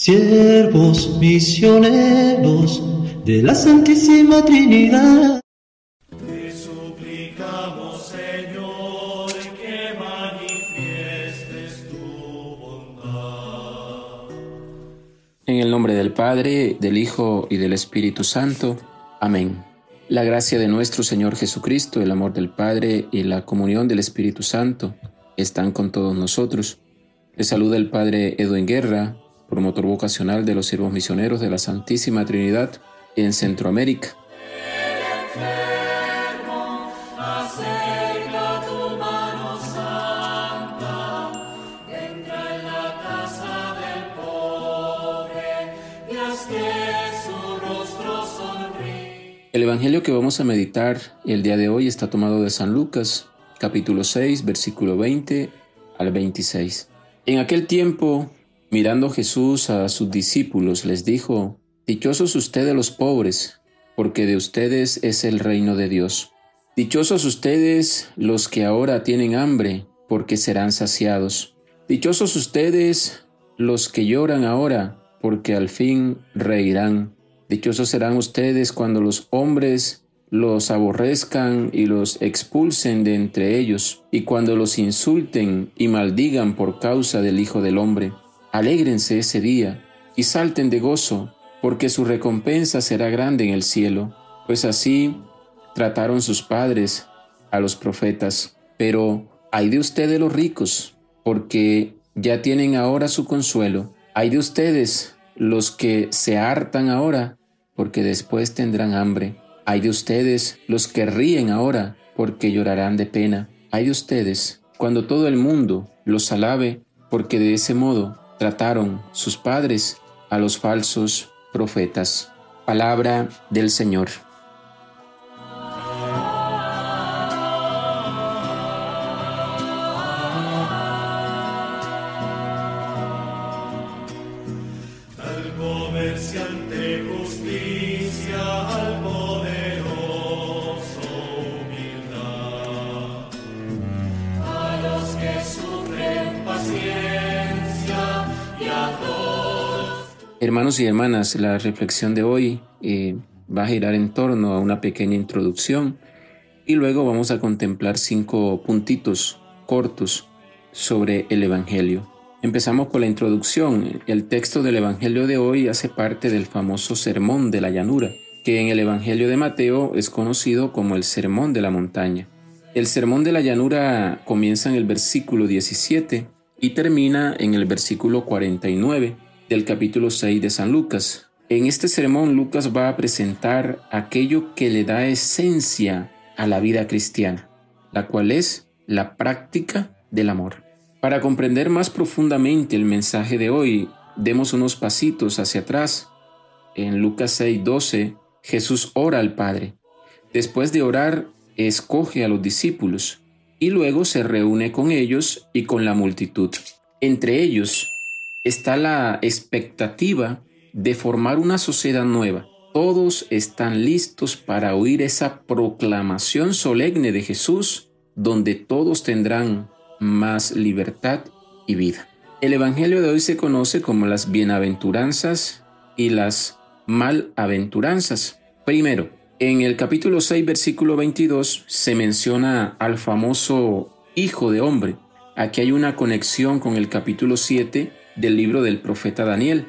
siervos misioneros de la Santísima Trinidad. Te suplicamos, Señor, que manifiestes tu bondad. En el nombre del Padre, del Hijo y del Espíritu Santo. Amén. La gracia de nuestro Señor Jesucristo, el amor del Padre y la comunión del Espíritu Santo están con todos nosotros. Le saluda el Padre Edwin Guerra, promotor vocacional de los siervos misioneros de la Santísima Trinidad en Centroamérica. El Evangelio que vamos a meditar el día de hoy está tomado de San Lucas, capítulo 6, versículo 20 al 26. En aquel tiempo Mirando Jesús a sus discípulos, les dijo, Dichosos ustedes los pobres, porque de ustedes es el reino de Dios. Dichosos ustedes los que ahora tienen hambre, porque serán saciados. Dichosos ustedes los que lloran ahora, porque al fin reirán. Dichosos serán ustedes cuando los hombres los aborrezcan y los expulsen de entre ellos, y cuando los insulten y maldigan por causa del Hijo del Hombre. Alégrense ese día y salten de gozo, porque su recompensa será grande en el cielo, pues así trataron sus padres a los profetas. Pero hay de ustedes los ricos, porque ya tienen ahora su consuelo. Hay de ustedes los que se hartan ahora, porque después tendrán hambre. Hay de ustedes los que ríen ahora, porque llorarán de pena. Hay de ustedes cuando todo el mundo los alabe, porque de ese modo trataron sus padres a los falsos profetas. Palabra del Señor. Hermanos y hermanas, la reflexión de hoy eh, va a girar en torno a una pequeña introducción y luego vamos a contemplar cinco puntitos cortos sobre el Evangelio. Empezamos con la introducción. El texto del Evangelio de hoy hace parte del famoso Sermón de la Llanura, que en el Evangelio de Mateo es conocido como el Sermón de la Montaña. El Sermón de la Llanura comienza en el versículo 17 y termina en el versículo 49 del capítulo 6 de San Lucas. En este sermón Lucas va a presentar aquello que le da esencia a la vida cristiana, la cual es la práctica del amor. Para comprender más profundamente el mensaje de hoy, demos unos pasitos hacia atrás. En Lucas 6:12, Jesús ora al Padre. Después de orar, escoge a los discípulos y luego se reúne con ellos y con la multitud. Entre ellos está la expectativa de formar una sociedad nueva. Todos están listos para oír esa proclamación solemne de Jesús, donde todos tendrán más libertad y vida. El Evangelio de hoy se conoce como las bienaventuranzas y las malaventuranzas. Primero, en el capítulo 6, versículo 22, se menciona al famoso Hijo de Hombre. Aquí hay una conexión con el capítulo 7, del libro del profeta Daniel,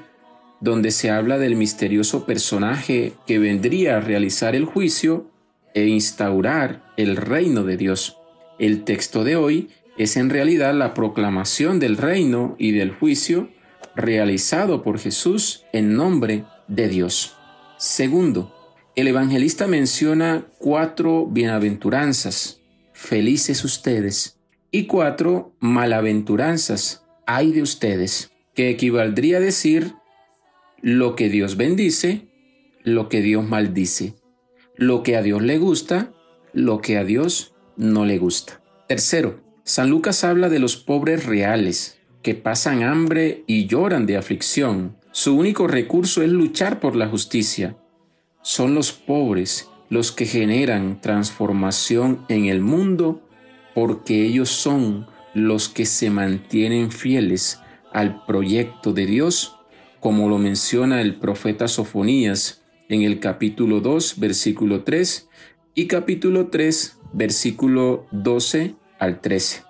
donde se habla del misterioso personaje que vendría a realizar el juicio e instaurar el reino de Dios. El texto de hoy es en realidad la proclamación del reino y del juicio realizado por Jesús en nombre de Dios. Segundo, el evangelista menciona cuatro bienaventuranzas, felices ustedes, y cuatro malaventuranzas, ay de ustedes que equivaldría a decir lo que Dios bendice, lo que Dios maldice, lo que a Dios le gusta, lo que a Dios no le gusta. Tercero, San Lucas habla de los pobres reales, que pasan hambre y lloran de aflicción. Su único recurso es luchar por la justicia. Son los pobres los que generan transformación en el mundo porque ellos son los que se mantienen fieles al proyecto de Dios como lo menciona el profeta Sofonías en el capítulo 2, versículo 3 y capítulo 3, versículo 12 al 13.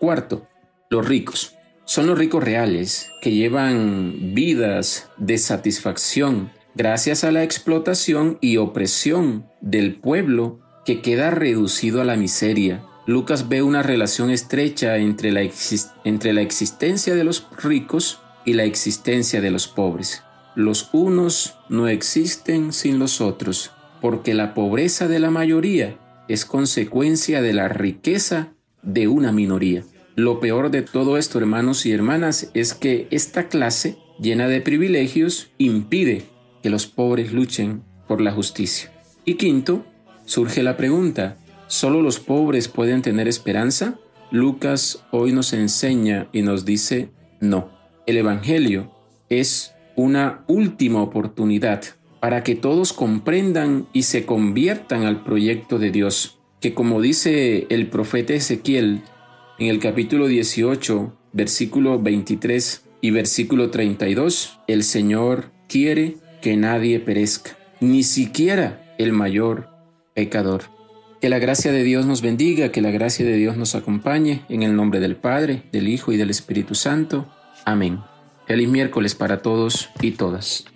Cuarto, los ricos. Son los ricos reales que llevan vidas de satisfacción gracias a la explotación y opresión del pueblo que queda reducido a la miseria. Lucas ve una relación estrecha entre la, existencia de los ricos y la existencia de los pobres. Los unos no existen sin los otros, porque la pobreza de la mayoría es consecuencia de la riqueza de una minoría. Lo peor de todo esto, hermanos y hermanas, es que esta clase llena de privilegios impide que los pobres luchen por la justicia. Y quinto, surge la pregunta, ¿solo los pobres pueden tener esperanza? Lucas hoy nos enseña y nos dice no. El Evangelio es una última oportunidad para que todos comprendan y se conviertan al proyecto de Dios, que como dice el profeta Ezequiel en el capítulo 18, versículo 23 y versículo 32, el Señor quiere que nadie perezca, ni siquiera el mayor pecador. Que la gracia de Dios nos bendiga, que la gracia de Dios nos acompañe, en el nombre del Padre, del Hijo y del Espíritu Santo. Amén. Feliz miércoles para todos y todas.